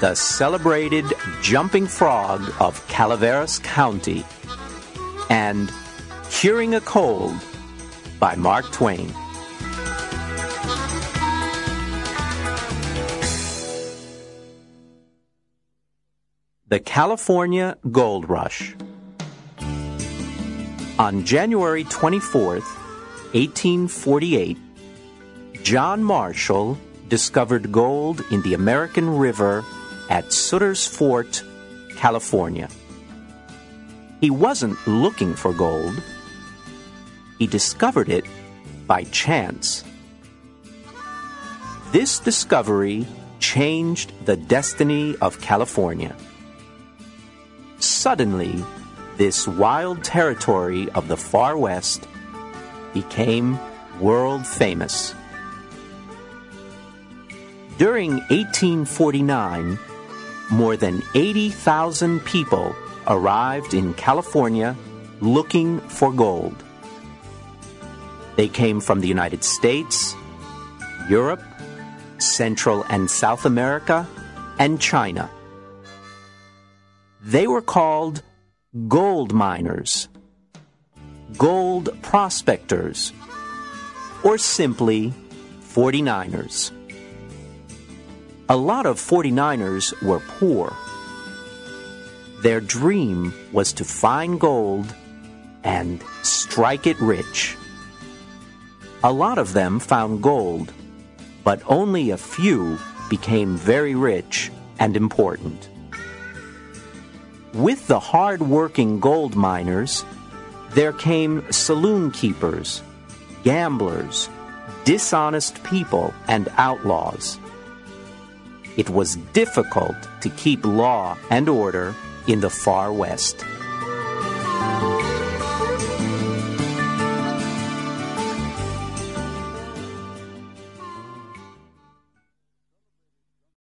the celebrated jumping frog of Calaveras County, and Curing a Cold by Mark Twain. The California Gold Rush. On January 24th, 1848, John Marshall discovered gold in the American River at Sutter's Fort, California. He wasn't looking for gold. He discovered it by chance. This discovery changed the destiny of California. Suddenly, this wild territory of the far west became world famous. During 1849, more than 80,000 people arrived in California looking for gold. They came from the United States, Europe, Central and South America, and China. They were called gold miners, gold prospectors, or simply 49ers. A lot of 49ers were poor. Their dream was to find gold and strike it rich. A lot of them found gold, but only a few became very rich and important. With the hard working gold miners, there came saloon keepers, gamblers, dishonest people, and outlaws it was difficult to keep law and order in the far west.